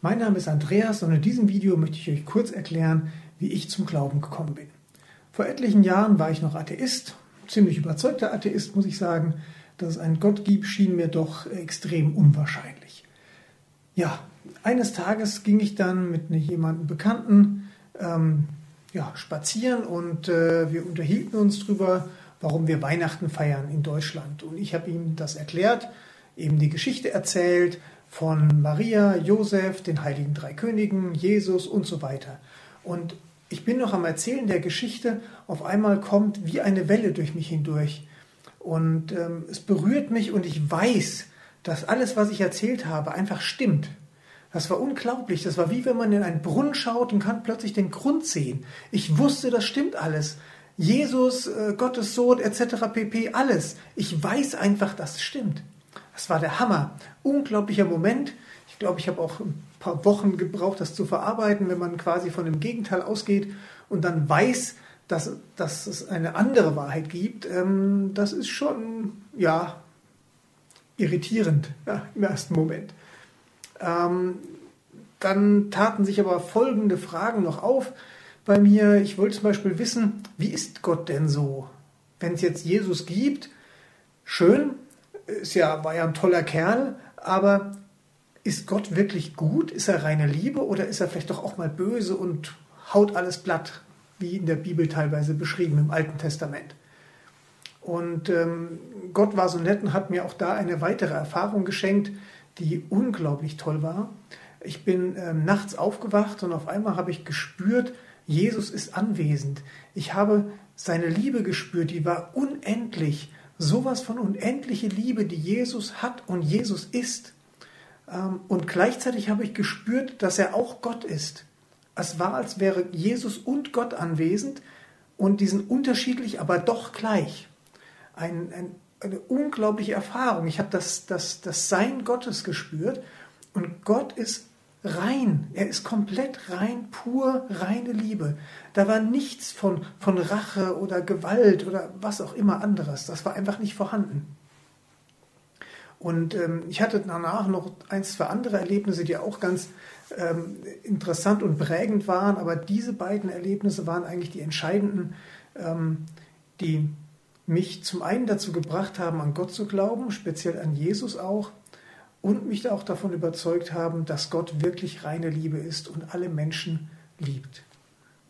Mein Name ist Andreas und in diesem Video möchte ich euch kurz erklären, wie ich zum Glauben gekommen bin. Vor etlichen Jahren war ich noch Atheist, ziemlich überzeugter Atheist, muss ich sagen. Dass es einen Gott gibt, schien mir doch extrem unwahrscheinlich. Ja, eines Tages ging ich dann mit jemandem Bekannten ähm, ja, spazieren und äh, wir unterhielten uns darüber, warum wir Weihnachten feiern in Deutschland. Und ich habe ihm das erklärt, eben die Geschichte erzählt von Maria, Josef, den heiligen drei Königen, Jesus und so weiter. Und ich bin noch am Erzählen der Geschichte, auf einmal kommt wie eine Welle durch mich hindurch. Und ähm, es berührt mich und ich weiß, dass alles, was ich erzählt habe, einfach stimmt. Das war unglaublich. Das war wie wenn man in einen Brunnen schaut und kann plötzlich den Grund sehen. Ich wusste, das stimmt alles. Jesus, äh, Gottes Sohn etc. pp. Alles. Ich weiß einfach, dass es stimmt. Das war der Hammer. Unglaublicher Moment. Ich glaube, ich habe auch ein paar Wochen gebraucht, das zu verarbeiten, wenn man quasi von dem Gegenteil ausgeht und dann weiß, dass, dass es eine andere Wahrheit gibt. Ähm, das ist schon, ja, irritierend ja, im ersten Moment. Ähm, dann taten sich aber folgende Fragen noch auf bei mir. Ich wollte zum Beispiel wissen, wie ist Gott denn so? Wenn es jetzt Jesus gibt, schön, ist ja, war ja ein toller Kerl, aber ist Gott wirklich gut? Ist er reine Liebe oder ist er vielleicht doch auch mal böse und haut alles platt, wie in der Bibel teilweise beschrieben im Alten Testament? Und ähm, Gott war so nett und hat mir auch da eine weitere Erfahrung geschenkt, die unglaublich toll war. Ich bin ähm, nachts aufgewacht und auf einmal habe ich gespürt, Jesus ist anwesend. Ich habe seine Liebe gespürt, die war unendlich. Sowas von unendliche Liebe, die Jesus hat und Jesus ist. Ähm, und gleichzeitig habe ich gespürt, dass er auch Gott ist. Es war, als wäre Jesus und Gott anwesend und die sind unterschiedlich, aber doch gleich. Ein, ein eine unglaubliche Erfahrung. Ich habe das, das, das Sein Gottes gespürt und Gott ist rein. Er ist komplett rein, pur reine Liebe. Da war nichts von, von Rache oder Gewalt oder was auch immer anderes. Das war einfach nicht vorhanden. Und ähm, ich hatte danach noch ein, zwei andere Erlebnisse, die auch ganz ähm, interessant und prägend waren, aber diese beiden Erlebnisse waren eigentlich die entscheidenden, ähm, die mich zum einen dazu gebracht haben, an Gott zu glauben, speziell an Jesus auch, und mich auch davon überzeugt haben, dass Gott wirklich reine Liebe ist und alle Menschen liebt,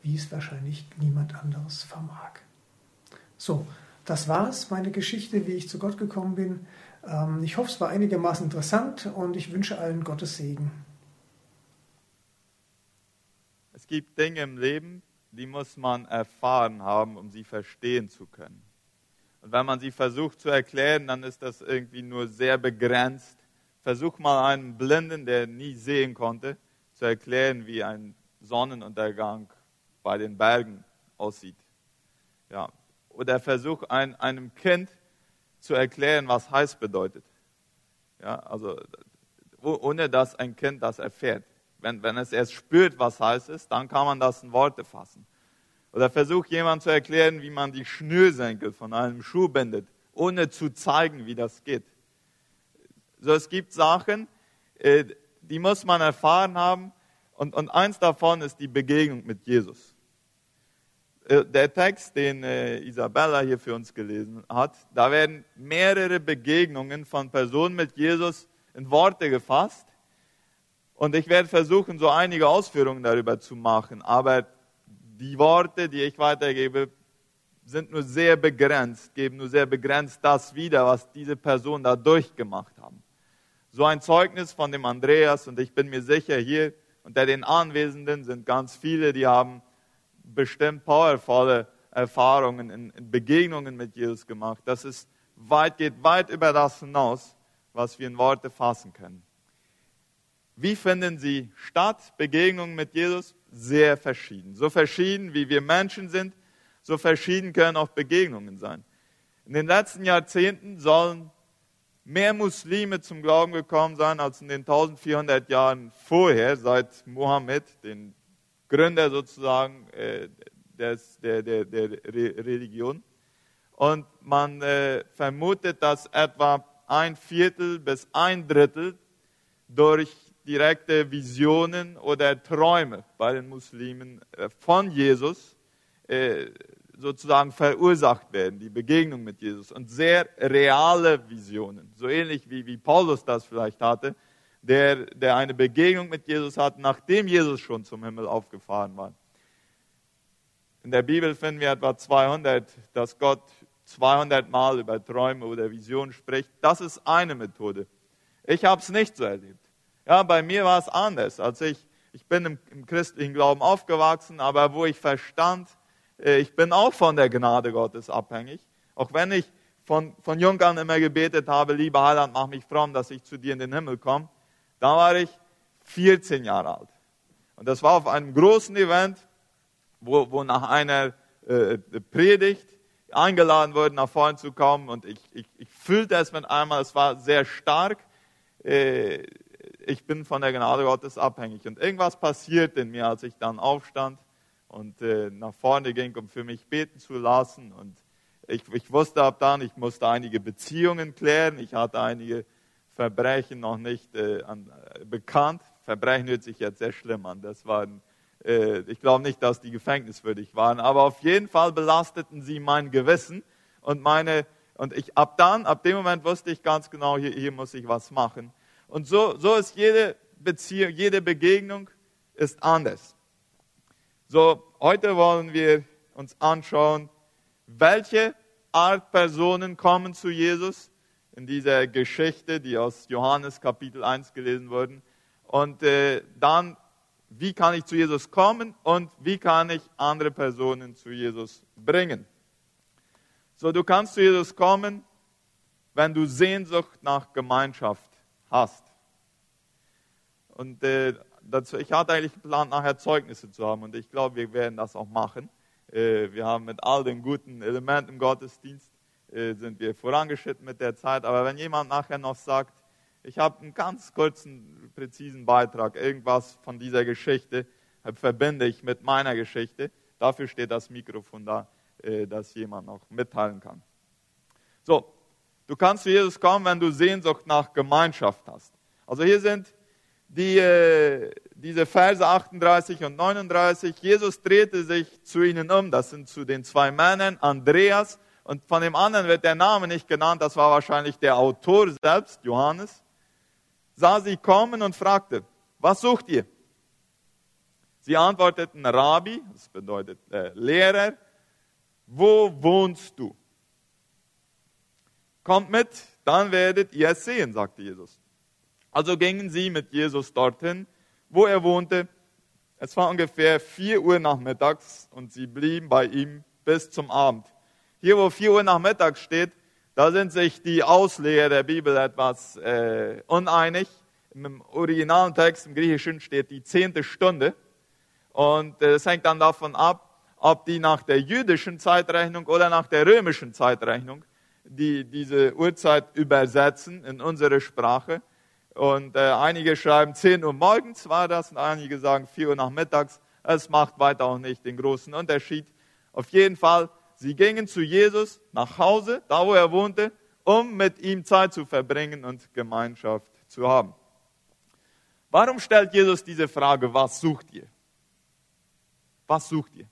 wie es wahrscheinlich niemand anderes vermag. So, das war's, meine Geschichte, wie ich zu Gott gekommen bin. Ähm, ich hoffe, es war einigermaßen interessant und ich wünsche allen Gottes Segen. Es gibt Dinge im Leben, die muss man erfahren haben, um sie verstehen zu können. Und wenn man sie versucht zu erklären, dann ist das irgendwie nur sehr begrenzt. Versuch mal einem Blinden, der nie sehen konnte, zu erklären, wie ein Sonnenuntergang bei den Bergen aussieht. Ja. Oder versuch ein, einem Kind zu erklären, was heiß bedeutet. Ja, also ohne dass ein Kind das erfährt. Wenn, wenn es erst spürt, was heiß ist, dann kann man das in Worte fassen. Oder versucht jemand zu erklären, wie man die Schnürsenkel von einem Schuh bindet, ohne zu zeigen, wie das geht. So, es gibt Sachen, äh, die muss man erfahren haben. Und, und eins davon ist die Begegnung mit Jesus. Äh, der Text, den äh, Isabella hier für uns gelesen hat, da werden mehrere Begegnungen von Personen mit Jesus in Worte gefasst. Und ich werde versuchen, so einige Ausführungen darüber zu machen. Aber die Worte, die ich weitergebe, sind nur sehr begrenzt, geben nur sehr begrenzt das wieder, was diese Personen da durchgemacht haben. So ein Zeugnis von dem Andreas und ich bin mir sicher, hier unter den Anwesenden sind ganz viele, die haben bestimmt powervolle Erfahrungen in, Begegnungen mit Jesus gemacht. Das ist weit, geht weit über das hinaus, was wir in Worte fassen können. Wie finden Sie statt, Begegnungen mit Jesus? sehr verschieden. So verschieden, wie wir Menschen sind, so verschieden können auch Begegnungen sein. In den letzten Jahrzehnten sollen mehr Muslime zum Glauben gekommen sein als in den 1400 Jahren vorher, seit Mohammed, den Gründer sozusagen äh, des, der, der, der Religion. Und man äh, vermutet, dass etwa ein Viertel bis ein Drittel durch direkte Visionen oder Träume bei den Muslimen äh, von Jesus äh, sozusagen verursacht werden, die Begegnung mit Jesus. Und sehr reale Visionen, so ähnlich wie, wie Paulus das vielleicht hatte, der, der eine Begegnung mit Jesus hat, nachdem Jesus schon zum Himmel aufgefahren war. In der Bibel finden wir etwa 200, dass Gott 200 Mal über Träume oder Visionen spricht. Das ist eine Methode. Ich habe es nicht so erlebt. Ja, bei mir war es anders. Als ich, ich bin im, im christlichen Glauben aufgewachsen, aber wo ich verstand, ich bin auch von der Gnade Gottes abhängig. Auch wenn ich von, von jung an immer gebetet habe, lieber Heiland, mach mich fromm, dass ich zu dir in den Himmel komme. Da war ich 14 Jahre alt. Und das war auf einem großen Event, wo, wo nach einer äh, Predigt eingeladen wurde, nach vorne zu kommen. Und ich, ich, ich fühlte es mit einmal, es war sehr stark. Äh, ich bin von der Gnade Gottes abhängig. Und irgendwas passiert in mir, als ich dann aufstand und äh, nach vorne ging, um für mich beten zu lassen. Und ich, ich wusste ab dann, ich musste einige Beziehungen klären. Ich hatte einige Verbrechen noch nicht äh, an, äh, bekannt. Verbrechen hört sich jetzt sehr schlimm an. Das waren, äh, ich glaube nicht, dass die gefängniswürdig waren, aber auf jeden Fall belasteten sie mein Gewissen und meine und ich ab dann, ab dem Moment wusste ich ganz genau, hier, hier muss ich was machen. Und so, so ist jede Beziehung, jede Begegnung ist anders. So, heute wollen wir uns anschauen, welche Art Personen kommen zu Jesus in dieser Geschichte, die aus Johannes Kapitel 1 gelesen wurden. Und äh, dann, wie kann ich zu Jesus kommen und wie kann ich andere Personen zu Jesus bringen. So, du kannst zu Jesus kommen, wenn du Sehnsucht nach Gemeinschaft hast. Und äh, dazu, ich hatte eigentlich geplant, nachher Zeugnisse zu haben und ich glaube, wir werden das auch machen. Äh, wir haben mit all den guten Elementen im Gottesdienst äh, sind wir vorangeschritten mit der Zeit. Aber wenn jemand nachher noch sagt, ich habe einen ganz kurzen, präzisen Beitrag, irgendwas von dieser Geschichte, äh, verbinde ich mit meiner Geschichte, dafür steht das Mikrofon da, dass jemand noch mitteilen kann. So, du kannst zu Jesus kommen, wenn du Sehnsucht nach Gemeinschaft hast. Also hier sind die, diese Verse 38 und 39. Jesus drehte sich zu ihnen um, das sind zu den zwei Männern, Andreas und von dem anderen wird der Name nicht genannt, das war wahrscheinlich der Autor selbst, Johannes, sah sie kommen und fragte, was sucht ihr? Sie antworteten, Rabbi, das bedeutet äh, Lehrer, wo wohnst du? Kommt mit, dann werdet ihr es sehen, sagte Jesus. Also gingen sie mit Jesus dorthin, wo er wohnte. Es war ungefähr vier Uhr nachmittags und sie blieben bei ihm bis zum Abend. Hier, wo 4 Uhr Nachmittag steht, da sind sich die Ausleger der Bibel etwas äh, uneinig. Im originalen Text, im Griechischen, steht die zehnte Stunde. Und es äh, hängt dann davon ab, ob die nach der jüdischen Zeitrechnung oder nach der römischen Zeitrechnung die diese Uhrzeit übersetzen in unsere Sprache. Und äh, einige schreiben 10 Uhr morgens war das und einige sagen 4 Uhr nachmittags. Es macht weiter auch nicht den großen Unterschied. Auf jeden Fall Sie gingen zu Jesus nach Hause, da wo er wohnte, um mit ihm Zeit zu verbringen und Gemeinschaft zu haben. Warum stellt Jesus diese Frage, was sucht ihr? Was sucht ihr?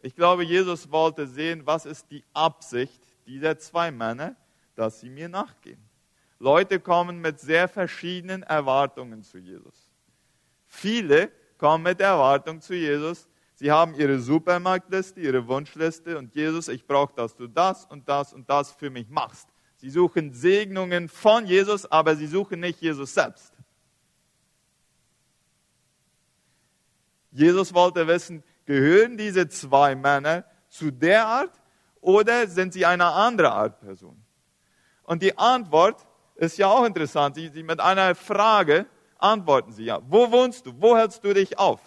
Ich glaube, Jesus wollte sehen, was ist die Absicht dieser zwei Männer, dass sie mir nachgehen. Leute kommen mit sehr verschiedenen Erwartungen zu Jesus. Viele kommen mit der Erwartung zu Jesus, Sie haben ihre Supermarktliste, ihre Wunschliste und Jesus, ich brauche, dass du das und das und das für mich machst. Sie suchen Segnungen von Jesus, aber sie suchen nicht Jesus selbst. Jesus wollte wissen, gehören diese zwei Männer zu der Art oder sind sie eine andere Art Person? Und die Antwort ist ja auch interessant. Sie, sie mit einer Frage antworten sie ja. Wo wohnst du? Wo hältst du dich auf?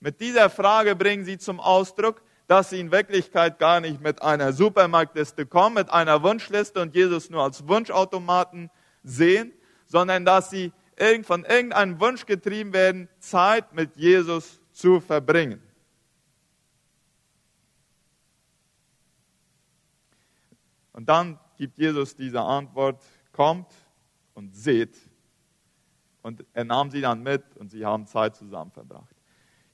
Mit dieser Frage bringen sie zum Ausdruck, dass sie in Wirklichkeit gar nicht mit einer Supermarktliste kommen, mit einer Wunschliste und Jesus nur als Wunschautomaten sehen, sondern dass sie von irgendeinem Wunsch getrieben werden, Zeit mit Jesus zu verbringen. Und dann gibt Jesus diese Antwort, kommt und seht. Und er nahm sie dann mit und sie haben Zeit zusammen verbracht.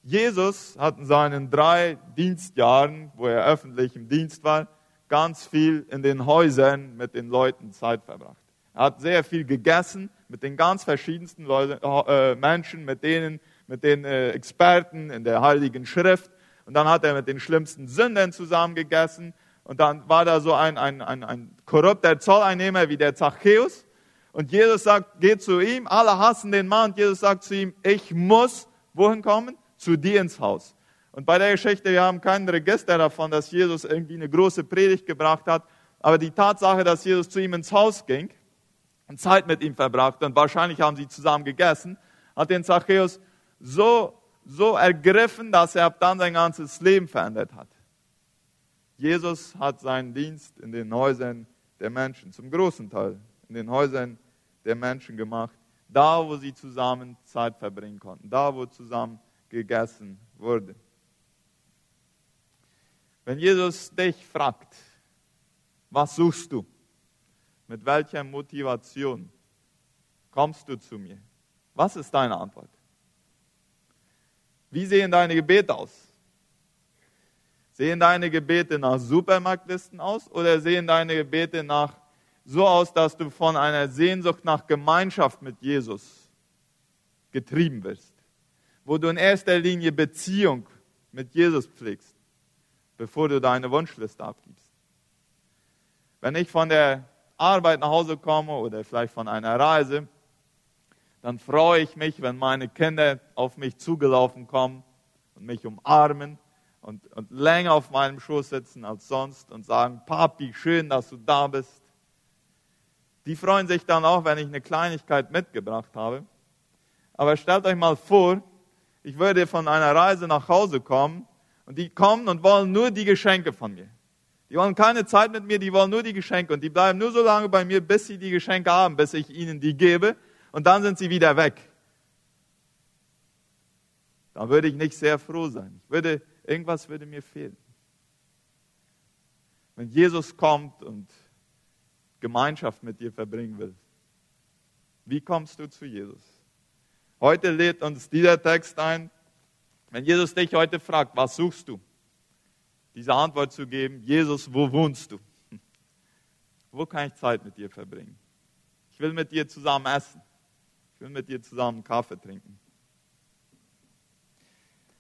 Jesus hat in seinen drei Dienstjahren, wo er öffentlich im Dienst war, ganz viel in den Häusern mit den Leuten Zeit verbracht. Er hat sehr viel gegessen mit den ganz verschiedensten Leute, äh, Menschen, mit denen, mit den äh, Experten in der Heiligen Schrift. Und dann hat er mit den schlimmsten Sündern zusammen gegessen. Und dann war da so ein, ein, ein, ein korrupter Zolleinnehmer wie der Zachäus. Und Jesus sagt, geht zu ihm, alle hassen den Mann. Und Jesus sagt zu ihm, ich muss wohin kommen? Zu dir ins Haus. Und bei der Geschichte, wir haben kein Register davon, dass Jesus irgendwie eine große Predigt gebracht hat. Aber die Tatsache, dass Jesus zu ihm ins Haus ging und Zeit mit ihm verbrachte und wahrscheinlich haben sie zusammen gegessen, hat den Zachäus so, so ergriffen, dass er ab dann sein ganzes Leben verändert hat. Jesus hat seinen Dienst in den Häusern der Menschen, zum großen Teil in den Häusern der Menschen gemacht, da wo sie zusammen Zeit verbringen konnten, da wo zusammen gegessen wurde. Wenn Jesus dich fragt, was suchst du? Mit welcher Motivation kommst du zu mir? Was ist deine Antwort? Wie sehen deine Gebete aus? Sehen deine Gebete nach Supermarktlisten aus oder sehen deine Gebete nach so aus, dass du von einer Sehnsucht nach Gemeinschaft mit Jesus getrieben wirst? Wo du in erster Linie Beziehung mit Jesus pflegst, bevor du deine Wunschliste abgibst. Wenn ich von der Arbeit nach Hause komme oder vielleicht von einer Reise, dann freue ich mich, wenn meine Kinder auf mich zugelaufen kommen und mich umarmen und, und länger auf meinem Schoß sitzen als sonst und sagen, Papi, schön, dass du da bist. Die freuen sich dann auch, wenn ich eine Kleinigkeit mitgebracht habe. Aber stellt euch mal vor, ich würde von einer Reise nach Hause kommen und die kommen und wollen nur die Geschenke von mir. Die wollen keine Zeit mit mir, die wollen nur die Geschenke und die bleiben nur so lange bei mir, bis sie die Geschenke haben, bis ich ihnen die gebe und dann sind sie wieder weg. Dann würde ich nicht sehr froh sein. Ich würde, irgendwas würde mir fehlen. Wenn Jesus kommt und Gemeinschaft mit dir verbringen will, wie kommst du zu Jesus? Heute lädt uns dieser Text ein, wenn Jesus dich heute fragt, was suchst du? Diese Antwort zu geben, Jesus, wo wohnst du? Wo kann ich Zeit mit dir verbringen? Ich will mit dir zusammen essen. Ich will mit dir zusammen Kaffee trinken.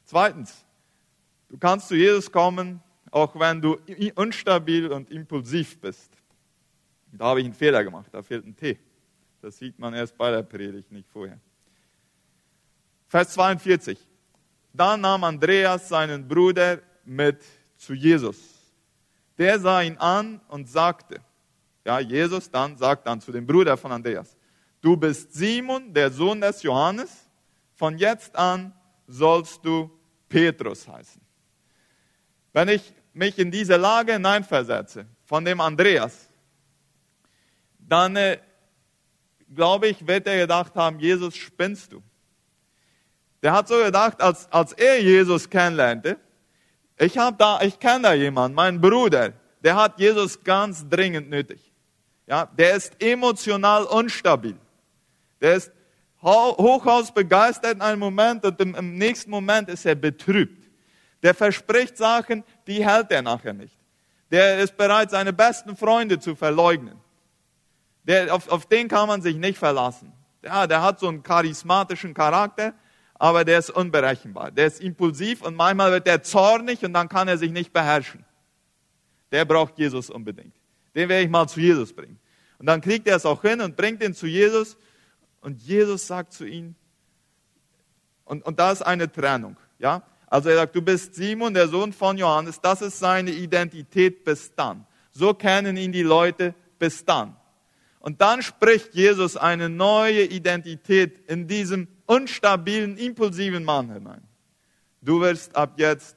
Zweitens, du kannst zu Jesus kommen, auch wenn du unstabil und impulsiv bist. Da habe ich einen Fehler gemacht, da fehlt ein T. Das sieht man erst bei der Predigt, nicht vorher. Vers 42. Dann nahm Andreas seinen Bruder mit zu Jesus. Der sah ihn an und sagte, ja, Jesus dann sagt dann zu dem Bruder von Andreas, Du bist Simon, der Sohn des Johannes. Von jetzt an sollst du Petrus heißen. Wenn ich mich in diese Lage hineinversetze, von dem Andreas, dann äh, glaube ich, wird er gedacht haben, Jesus, spinnst du? Der hat so gedacht, als, als er Jesus kennenlernte, ich habe da, ich kenne da jemanden, mein Bruder, der hat Jesus ganz dringend nötig. Ja, der ist emotional unstabil. Der ist hochaus begeistert in einem Moment und im, im nächsten Moment ist er betrübt. Der verspricht Sachen, die hält er nachher nicht. Der ist bereit, seine besten Freunde zu verleugnen. Der, auf, auf den kann man sich nicht verlassen. Ja, der hat so einen charismatischen Charakter, aber der ist unberechenbar. Der ist impulsiv und manchmal wird er zornig und dann kann er sich nicht beherrschen. Der braucht Jesus unbedingt. Den werde ich mal zu Jesus bringen. Und dann kriegt er es auch hin und bringt ihn zu Jesus und Jesus sagt zu ihm, und, und da ist eine Trennung, ja. Also er sagt, du bist Simon, der Sohn von Johannes, das ist seine Identität bis dann. So kennen ihn die Leute bis dann. Und dann spricht Jesus eine neue Identität in diesem unstabilen, impulsiven Mann hinein. Du wirst ab jetzt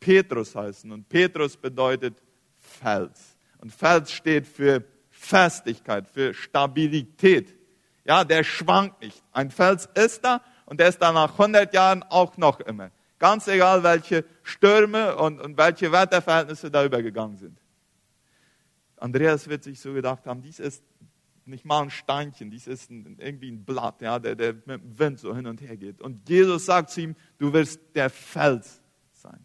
Petrus heißen. Und Petrus bedeutet Fels. Und Fels steht für Festigkeit, für Stabilität. Ja, der schwankt nicht. Ein Fels ist da und der ist da nach 100 Jahren auch noch immer. Ganz egal, welche Stürme und, und welche Wetterverhältnisse da übergegangen sind. Andreas wird sich so gedacht haben, dies ist nicht mal ein Steinchen, dies ist ein, irgendwie ein Blatt, ja, der, der mit dem Wind so hin und her geht. Und Jesus sagt zu ihm, du wirst der Fels sein.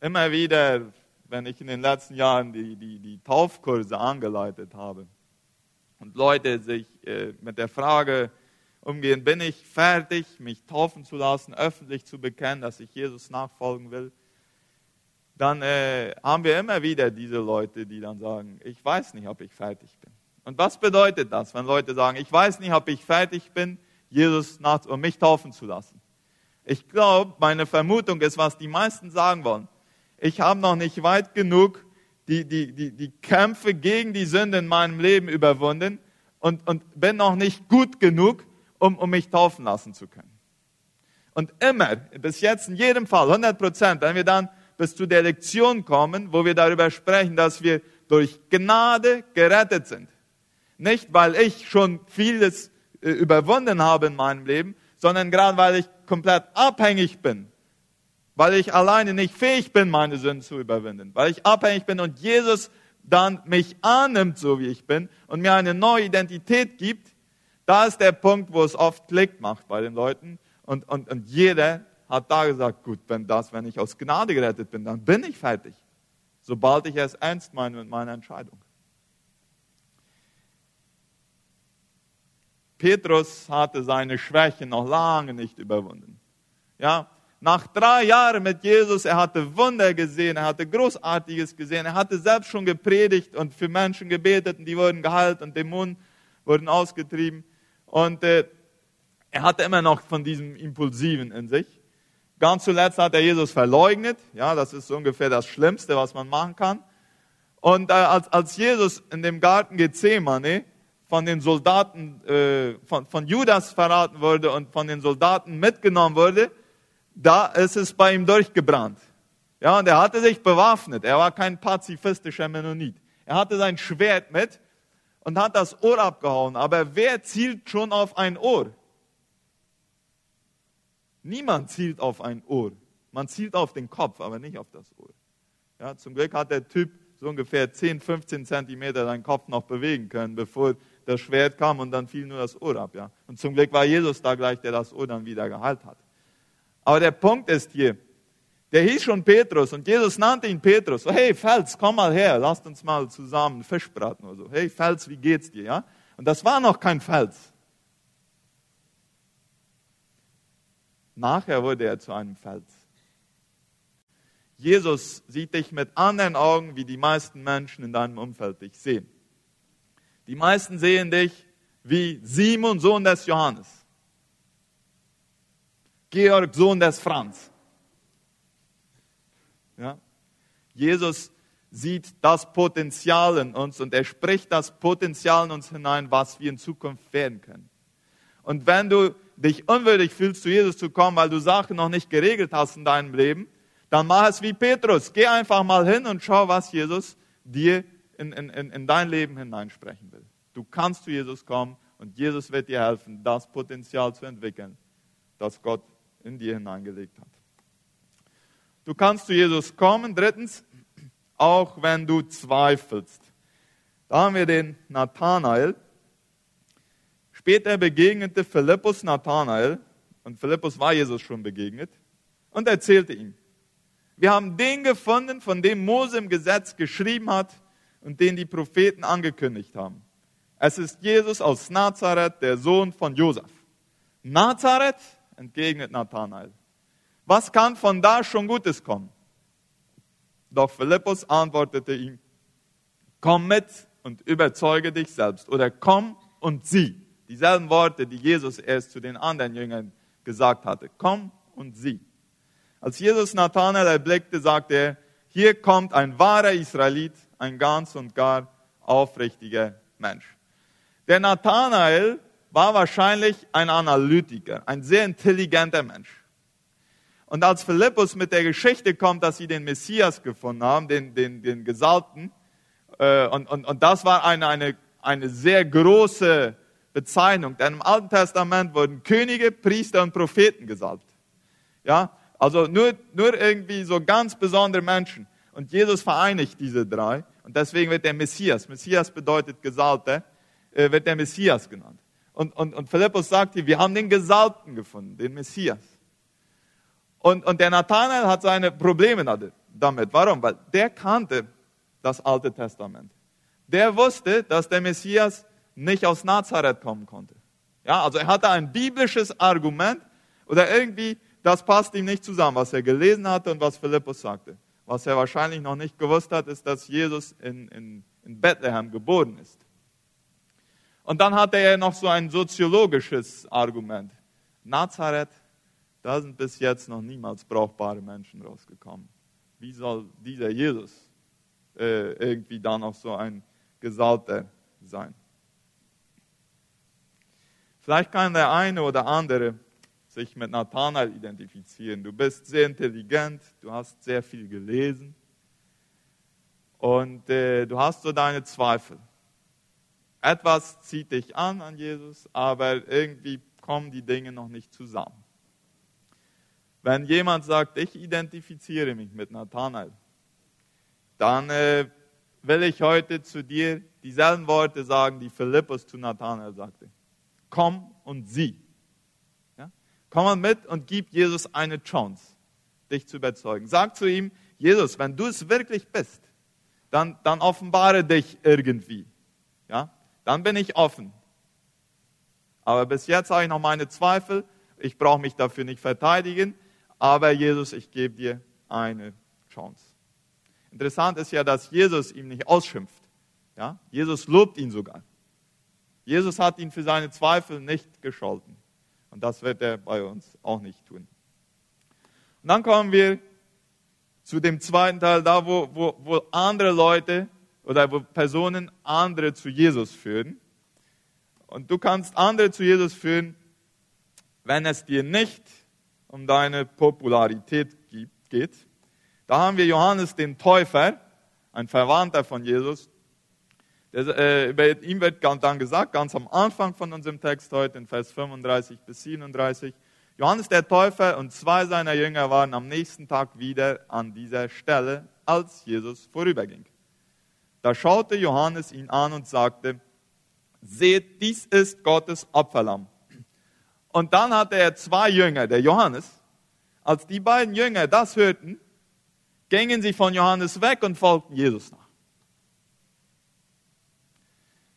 Immer wieder, wenn ich in den letzten Jahren die, die, die Taufkurse angeleitet habe und Leute sich äh, mit der Frage umgehen, bin ich fertig, mich taufen zu lassen, öffentlich zu bekennen, dass ich Jesus nachfolgen will, dann äh, haben wir immer wieder diese Leute, die dann sagen, ich weiß nicht, ob ich fertig bin. Und was bedeutet das, wenn Leute sagen, ich weiß nicht, ob ich fertig bin, Jesus nach, um mich taufen zu lassen? Ich glaube, meine Vermutung ist, was die meisten sagen wollen. Ich habe noch nicht weit genug die, die, die, die Kämpfe gegen die Sünde in meinem Leben überwunden und, und bin noch nicht gut genug, um, um mich taufen lassen zu können. Und immer, bis jetzt in jedem Fall, 100 Prozent, wenn wir dann bis zu der Lektion kommen, wo wir darüber sprechen, dass wir durch Gnade gerettet sind. Nicht, weil ich schon vieles äh, überwunden habe in meinem Leben, sondern gerade weil ich komplett abhängig bin. Weil ich alleine nicht fähig bin, meine Sünden zu überwinden. Weil ich abhängig bin und Jesus dann mich annimmt, so wie ich bin, und mir eine neue Identität gibt, da ist der Punkt, wo es oft Klick macht bei den Leuten. Und, und, und jeder hat da gesagt, gut, wenn das, wenn ich aus Gnade gerettet bin, dann bin ich fertig. Sobald ich es ernst meine mit meiner Entscheidung. Petrus hatte seine Schwäche noch lange nicht überwunden. Ja, nach drei Jahren mit Jesus, er hatte Wunder gesehen, er hatte Großartiges gesehen, er hatte selbst schon gepredigt und für Menschen gebetet und die wurden geheilt und Dämonen wurden ausgetrieben. Und äh, er hatte immer noch von diesem Impulsiven in sich. Ganz zuletzt hat er Jesus verleugnet. Ja, das ist ungefähr das Schlimmste, was man machen kann. Und äh, als, als Jesus in dem Garten Gethsemane von den Soldaten, äh, von, von Judas verraten wurde und von den Soldaten mitgenommen wurde, da ist es bei ihm durchgebrannt. Ja, und er hatte sich bewaffnet. Er war kein pazifistischer Mennonit. Er hatte sein Schwert mit und hat das Ohr abgehauen. Aber wer zielt schon auf ein Ohr? Niemand zielt auf ein Ohr. Man zielt auf den Kopf, aber nicht auf das Ohr. Ja, zum Glück hat der Typ so ungefähr 10, 15 Zentimeter seinen Kopf noch bewegen können, bevor das Schwert kam und dann fiel nur das Ohr ab. Ja. Und zum Glück war Jesus da gleich, der das Ohr dann wieder geheilt hat. Aber der Punkt ist hier, der hieß schon Petrus und Jesus nannte ihn Petrus. So, hey Fels, komm mal her, lasst uns mal zusammen Fisch braten oder so. Hey Fels, wie geht's dir? Ja? Und das war noch kein Fels. Nachher wurde er zu einem Fels. Jesus sieht dich mit anderen Augen, wie die meisten Menschen in deinem Umfeld dich sehen. Die meisten sehen dich wie Simon, Sohn des Johannes. Georg, Sohn des Franz. Ja? Jesus sieht das Potenzial in uns und er spricht das Potenzial in uns hinein, was wir in Zukunft werden können. Und wenn du dich unwürdig fühlst, zu Jesus zu kommen, weil du Sachen noch nicht geregelt hast in deinem Leben, dann mach es wie Petrus. Geh einfach mal hin und schau, was Jesus dir in, in, in dein Leben hineinsprechen will. Du kannst zu Jesus kommen und Jesus wird dir helfen, das Potenzial zu entwickeln, das Gott in dir hineingelegt hat. Du kannst zu Jesus kommen. Drittens, auch wenn du zweifelst. Da haben wir den Nathanael. Später begegnete Philippus Nathanael, und Philippus war Jesus schon begegnet, und erzählte ihm, wir haben den gefunden, von dem Mose im Gesetz geschrieben hat und den die Propheten angekündigt haben. Es ist Jesus aus Nazareth, der Sohn von Josef. Nazareth, entgegnet Nathanael. Was kann von da schon Gutes kommen? Doch Philippus antwortete ihm, komm mit und überzeuge dich selbst oder komm und sieh. Dieselben Worte, die Jesus erst zu den anderen Jüngern gesagt hatte. Komm und sieh. Als Jesus Nathanael erblickte, sagte er, hier kommt ein wahrer Israelit, ein ganz und gar aufrichtiger Mensch. Der Nathanael war wahrscheinlich ein Analytiker, ein sehr intelligenter Mensch. Und als Philippus mit der Geschichte kommt, dass sie den Messias gefunden haben, den, den, den Gesalbten, äh, und, und, und das war eine, eine, eine sehr große Bezeichnung, denn im Alten Testament wurden Könige, Priester und Propheten gesalbt. Ja, also nur, nur irgendwie so ganz besondere Menschen. Und Jesus vereinigt diese drei. Und deswegen wird der Messias, Messias bedeutet Gesalbter, äh, wird der Messias genannt. Und, und, und Philippus sagt hier, wir haben den Gesalbten gefunden, den Messias. Und, und der Nathanael hat seine Probleme damit. Warum? Weil der kannte das Alte Testament. Der wusste, dass der Messias nicht aus Nazareth kommen konnte. Ja, also er hatte ein biblisches Argument oder irgendwie, das passt ihm nicht zusammen, was er gelesen hatte und was Philippus sagte. Was er wahrscheinlich noch nicht gewusst hat, ist, dass Jesus in, in, in Bethlehem geboren ist. Und dann hatte er noch so ein soziologisches Argument. Nazareth, da sind bis jetzt noch niemals brauchbare Menschen rausgekommen. Wie soll dieser Jesus äh, irgendwie da noch so ein Gesalbter sein? Vielleicht kann der eine oder andere sich mit Nathanael identifizieren. Du bist sehr intelligent, du hast sehr viel gelesen und äh, du hast so deine Zweifel. Etwas zieht dich an an Jesus, aber irgendwie kommen die Dinge noch nicht zusammen. Wenn jemand sagt, ich identifiziere mich mit Nathanael, dann äh, will ich heute zu dir dieselben Worte sagen, die Philippus zu Nathanael sagte komm und sieh. Ja? Komm mal mit und gib Jesus eine Chance, dich zu überzeugen. Sag zu ihm, Jesus, wenn du es wirklich bist, dann, dann offenbare dich irgendwie. Ja? Dann bin ich offen. Aber bis jetzt habe ich noch meine Zweifel. Ich brauche mich dafür nicht verteidigen. Aber Jesus, ich gebe dir eine Chance. Interessant ist ja, dass Jesus ihm nicht ausschimpft. Ja? Jesus lobt ihn sogar. Jesus hat ihn für seine Zweifel nicht gescholten. Und das wird er bei uns auch nicht tun. Und dann kommen wir zu dem zweiten Teil, da wo, wo, wo andere Leute oder wo Personen andere zu Jesus führen. Und du kannst andere zu Jesus führen, wenn es dir nicht um deine Popularität geht. Da haben wir Johannes den Täufer, ein Verwandter von Jesus, äh, über ihm wird dann gesagt, ganz am Anfang von unserem Text heute, in Vers 35 bis 37, Johannes der Täufer und zwei seiner Jünger waren am nächsten Tag wieder an dieser Stelle, als Jesus vorüberging. Da schaute Johannes ihn an und sagte, seht, dies ist Gottes Opferlamm. Und dann hatte er zwei Jünger, der Johannes. Als die beiden Jünger das hörten, gingen sie von Johannes weg und folgten Jesus nach.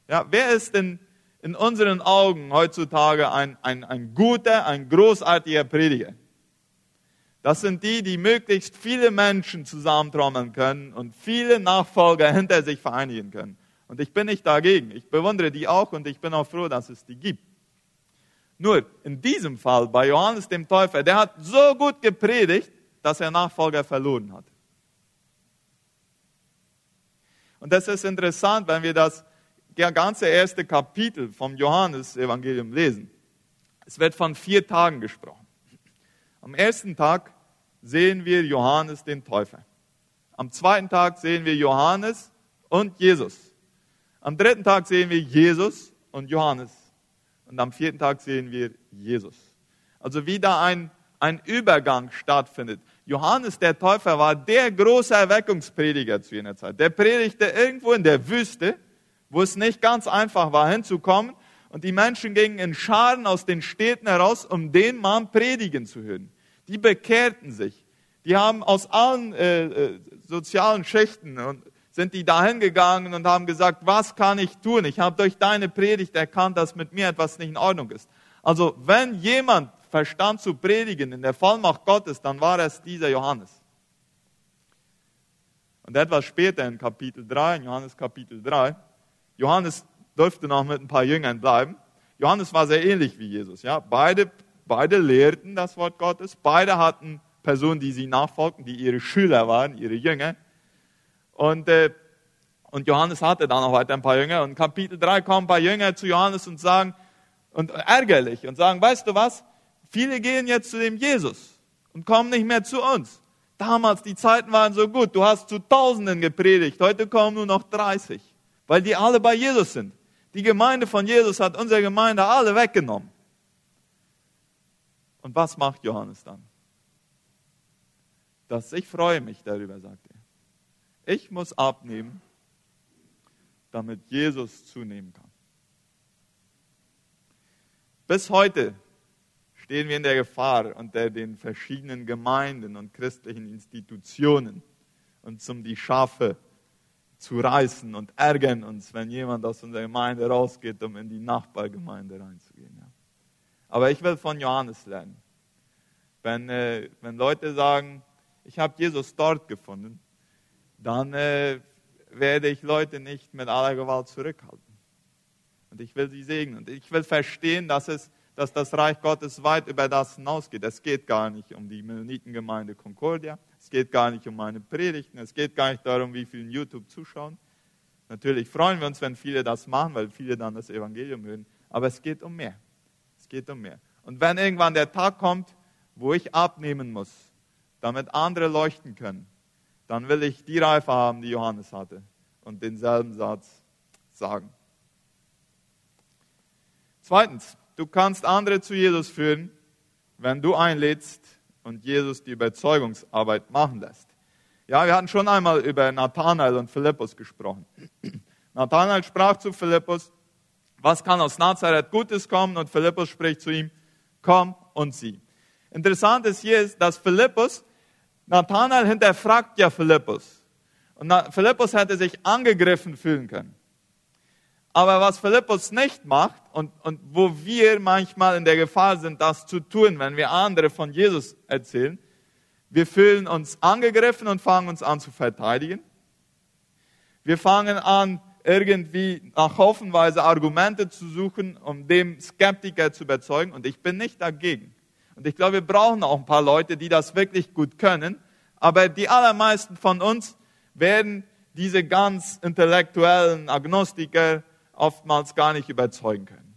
Ja, wer ist denn in unseren Augen heutzutage ein, ein, ein guter, ein großartiger Prediger? Das sind die, die möglichst viele Menschen zusammentrommeln können und viele Nachfolger hinter sich vereinigen können. Und ich bin nicht dagegen. Ich bewundere die auch und ich bin auch froh, dass es die gibt. Nur in diesem Fall bei Johannes dem Täufer, der hat so gut gepredigt, dass er Nachfolger verloren hat. Und das ist interessant, wenn wir das ganze erste Kapitel vom Johannesevangelium lesen. Es wird von vier Tagen gesprochen. Am ersten Tag sehen wir Johannes den Täufer. Am zweiten Tag sehen wir Johannes und Jesus. Am dritten Tag sehen wir Jesus und Johannes. Und am vierten Tag sehen wir Jesus. Also wie da ein, ein Übergang stattfindet. Johannes der Täufer war der große Erweckungsprediger zu jener Zeit. Der predigte irgendwo in der Wüste wo es nicht ganz einfach war hinzukommen. Und die Menschen gingen in Scharen aus den Städten heraus, um den Mann predigen zu hören. Die bekehrten sich. Die haben aus allen äh, äh, sozialen Schichten und sind die dahin gegangen und haben gesagt, was kann ich tun? Ich habe durch deine Predigt erkannt, dass mit mir etwas nicht in Ordnung ist. Also wenn jemand verstand zu predigen in der Vollmacht Gottes, dann war es dieser Johannes. Und etwas später in Kapitel 3, in Johannes Kapitel 3, Johannes durfte noch mit ein paar Jüngern bleiben. Johannes war sehr ähnlich wie Jesus. Ja? Beide, beide lehrten das Wort Gottes. Beide hatten Personen, die sie nachfolgten, die ihre Schüler waren, ihre Jünger. Und, äh, und Johannes hatte dann noch weiter ein paar Jünger. Und Kapitel 3 kommen ein paar Jünger zu Johannes und sagen, und ärgerlich, und sagen, weißt du was? Viele gehen jetzt zu dem Jesus und kommen nicht mehr zu uns. Damals, die Zeiten waren so gut. Du hast zu Tausenden gepredigt. Heute kommen nur noch 30 weil die alle bei Jesus sind. Die Gemeinde von Jesus hat unsere Gemeinde alle weggenommen. Und was macht Johannes dann? Das, ich freue mich darüber, sagt er. Ich muss abnehmen damit Jesus zunehmen kann. Bis heute stehen wir in der Gefahr, unter den verschiedenen Gemeinden und christlichen Institutionen uns um die Schafe zu reißen und ärgern uns, wenn jemand aus unserer Gemeinde rausgeht, um in die Nachbargemeinde reinzugehen. Ja. Aber ich will von Johannes lernen. Wenn, äh, wenn Leute sagen, ich habe Jesus dort gefunden, dann äh, werde ich Leute nicht mit aller Gewalt zurückhalten. Und ich will sie segnen. Und ich will verstehen, dass, es, dass das Reich Gottes weit über das hinausgeht. Es geht gar nicht um die Mennonitengemeinde Concordia. Es geht gar nicht um meine Predigten. Es geht gar nicht darum, wie viele YouTube zuschauen. Natürlich freuen wir uns, wenn viele das machen, weil viele dann das Evangelium hören. Aber es geht um mehr. Es geht um mehr. Und wenn irgendwann der Tag kommt, wo ich abnehmen muss, damit andere leuchten können, dann will ich die Reife haben, die Johannes hatte und denselben Satz sagen. Zweitens, du kannst andere zu Jesus führen, wenn du einlädst und Jesus die Überzeugungsarbeit machen lässt. Ja, wir hatten schon einmal über Nathanael und Philippus gesprochen. Nathanael sprach zu Philippus, was kann aus Nazareth Gutes kommen? Und Philippus spricht zu ihm, komm und sieh. Interessant ist hier, dass Philippus, Nathanael hinterfragt ja Philippus. Und Philippus hätte sich angegriffen fühlen können. Aber was Philippus nicht macht und, und wo wir manchmal in der Gefahr sind, das zu tun, wenn wir andere von Jesus erzählen, wir fühlen uns angegriffen und fangen uns an zu verteidigen. Wir fangen an, irgendwie nach haufenweise Argumente zu suchen, um dem Skeptiker zu überzeugen. Und ich bin nicht dagegen. Und ich glaube, wir brauchen auch ein paar Leute, die das wirklich gut können. Aber die allermeisten von uns werden diese ganz intellektuellen Agnostiker oftmals gar nicht überzeugen können.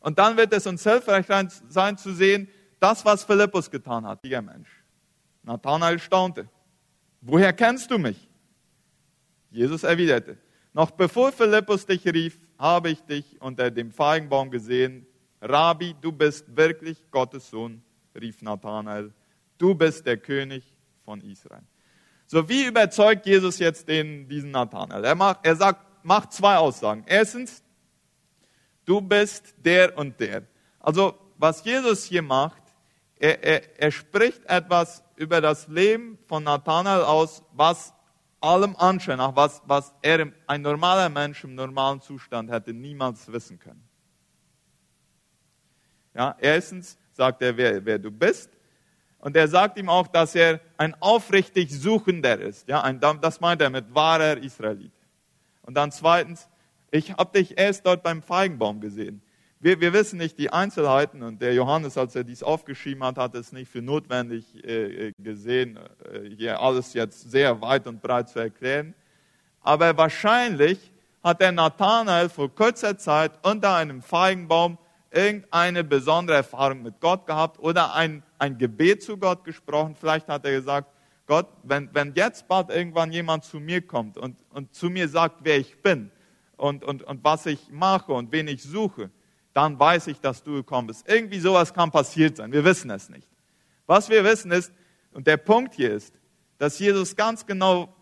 Und dann wird es uns hilfreich sein zu sehen, das, was Philippus getan hat, dieser Mensch. Nathanael staunte. Woher kennst du mich? Jesus erwiderte, noch bevor Philippus dich rief, habe ich dich unter dem Feigenbaum gesehen. Rabbi, du bist wirklich Gottes Sohn, rief Nathanael. Du bist der König von Israel. So, wie überzeugt Jesus jetzt den, diesen Nathanael? Er, macht, er sagt, macht zwei Aussagen. Erstens, du bist der und der. Also, was Jesus hier macht, er, er, er spricht etwas über das Leben von Nathanael aus, was allem Anschein nach, was, was er, ein normaler Mensch im normalen Zustand hätte niemals wissen können. Ja, erstens sagt er, wer, wer du bist. Und er sagt ihm auch, dass er ein aufrichtig Suchender ist. Ja, ein, das meint er mit wahrer Israelit. Und dann zweitens, ich habe dich erst dort beim Feigenbaum gesehen. Wir, wir, wissen nicht die Einzelheiten und der Johannes, als er dies aufgeschrieben hat, hat es nicht für notwendig äh, äh, gesehen, äh, hier alles jetzt sehr weit und breit zu erklären. Aber wahrscheinlich hat der Nathanael vor kurzer Zeit unter einem Feigenbaum irgendeine besondere Erfahrung mit Gott gehabt oder ein, ein Gebet zu Gott gesprochen. Vielleicht hat er gesagt, Gott, wenn, wenn jetzt bald irgendwann jemand zu mir kommt und, und zu mir sagt, wer ich bin und, und, und was ich mache und wen ich suche, dann weiß ich, dass du gekommen bist. Irgendwie sowas kann passiert sein. Wir wissen es nicht. Was wir wissen ist, und der Punkt hier ist, dass Jesus ganz genau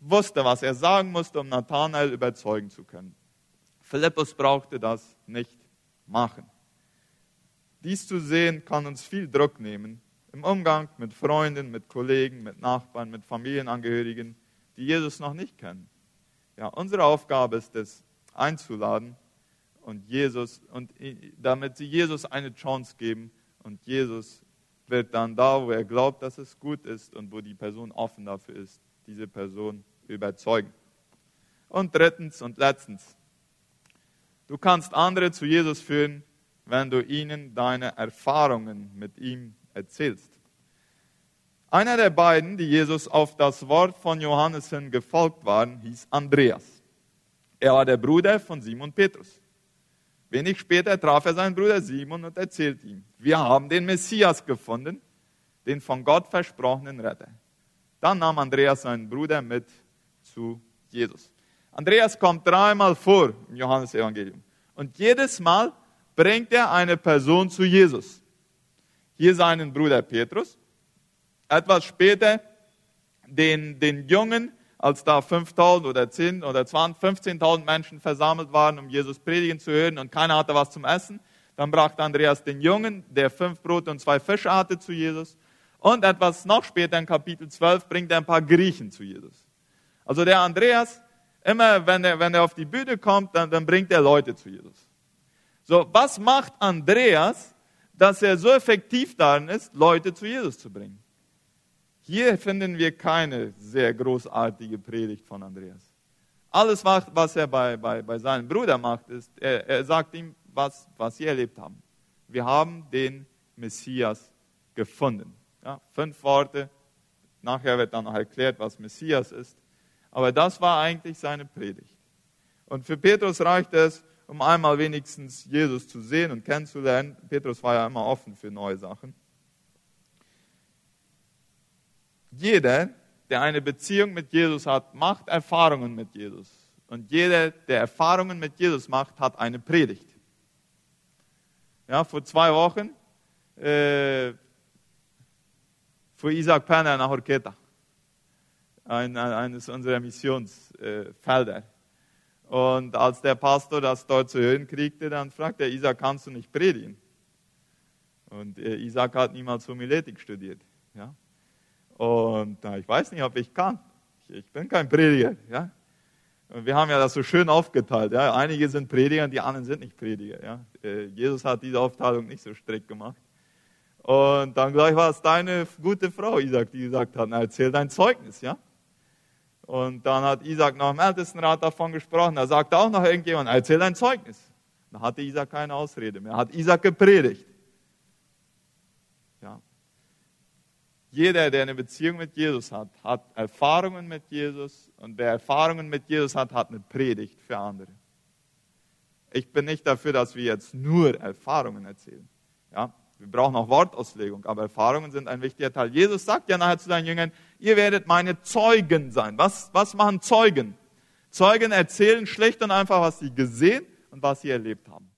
wusste, was er sagen musste, um Nathanael überzeugen zu können. Philippus brauchte das nicht machen. Dies zu sehen kann uns viel Druck nehmen im Umgang mit Freunden, mit Kollegen, mit Nachbarn, mit Familienangehörigen, die Jesus noch nicht kennen. Ja, unsere Aufgabe ist es, einzuladen und Jesus und damit sie Jesus eine Chance geben und Jesus wird dann da, wo er glaubt, dass es gut ist und wo die Person offen dafür ist, diese Person überzeugen. Und drittens und letztens, du kannst andere zu Jesus führen, wenn du ihnen deine Erfahrungen mit ihm erzählst. Einer der beiden, die Jesus auf das Wort von Johannes hin gefolgt waren, hieß Andreas. Er war der Bruder von Simon Petrus. Wenig später traf er seinen Bruder Simon und erzählte ihm, wir haben den Messias gefunden, den von Gott versprochenen Retter. Dann nahm Andreas seinen Bruder mit zu Jesus. Andreas kommt dreimal vor im Johannesevangelium. Und jedes Mal bringt er eine Person zu Jesus. Hier seinen Bruder Petrus, etwas später den, den Jungen als da 5.000 oder 10 oder 15.000 Menschen versammelt waren, um Jesus predigen zu hören und keiner hatte was zum Essen, dann brachte Andreas den Jungen, der fünf Brote und zwei Fische hatte, zu Jesus. Und etwas noch später in Kapitel 12 bringt er ein paar Griechen zu Jesus. Also der Andreas, immer wenn er, wenn er auf die Bühne kommt, dann, dann bringt er Leute zu Jesus. So, was macht Andreas, dass er so effektiv darin ist, Leute zu Jesus zu bringen? Hier finden wir keine sehr großartige Predigt von Andreas. Alles, was er bei, bei, bei seinem Bruder macht, ist, er, er sagt ihm, was, was sie erlebt haben. Wir haben den Messias gefunden. Ja, fünf Worte. Nachher wird dann noch erklärt, was Messias ist. Aber das war eigentlich seine Predigt. Und für Petrus reicht es, um einmal wenigstens Jesus zu sehen und kennenzulernen. Petrus war ja immer offen für neue Sachen. Jeder, der eine Beziehung mit Jesus hat, macht Erfahrungen mit Jesus. Und jeder, der Erfahrungen mit Jesus macht, hat eine Predigt. Ja, vor zwei Wochen äh, fuhr Isaac Penner nach Orqueta, ein, eines unserer Missionsfelder. Und als der Pastor das dort zu hören kriegte, dann fragte er, Isaac, kannst du nicht predigen? Und äh, Isaac hat niemals Homiletik studiert. Ja? Und na, ich weiß nicht, ob ich kann. Ich, ich bin kein Prediger. Ja? Und wir haben ja das so schön aufgeteilt. Ja? Einige sind Prediger, die anderen sind nicht Prediger. Ja? Äh, Jesus hat diese Aufteilung nicht so strikt gemacht. Und dann gleich war es deine gute Frau, Isaac, die gesagt hat, na, erzähl dein Zeugnis, ja. Und dann hat Isaac noch im Ältestenrat davon gesprochen. Da sagte auch noch irgendjemand, erzähl dein Zeugnis. Da hatte Isaac keine Ausrede mehr. Hat Isaac gepredigt. Jeder, der eine Beziehung mit Jesus hat, hat Erfahrungen mit Jesus und wer Erfahrungen mit Jesus hat, hat eine Predigt für andere. Ich bin nicht dafür, dass wir jetzt nur Erfahrungen erzählen. Ja, wir brauchen auch Wortauslegung, aber Erfahrungen sind ein wichtiger Teil. Jesus sagt ja nachher zu seinen Jüngern, ihr werdet meine Zeugen sein. Was, was machen Zeugen? Zeugen erzählen schlicht und einfach, was sie gesehen und was sie erlebt haben.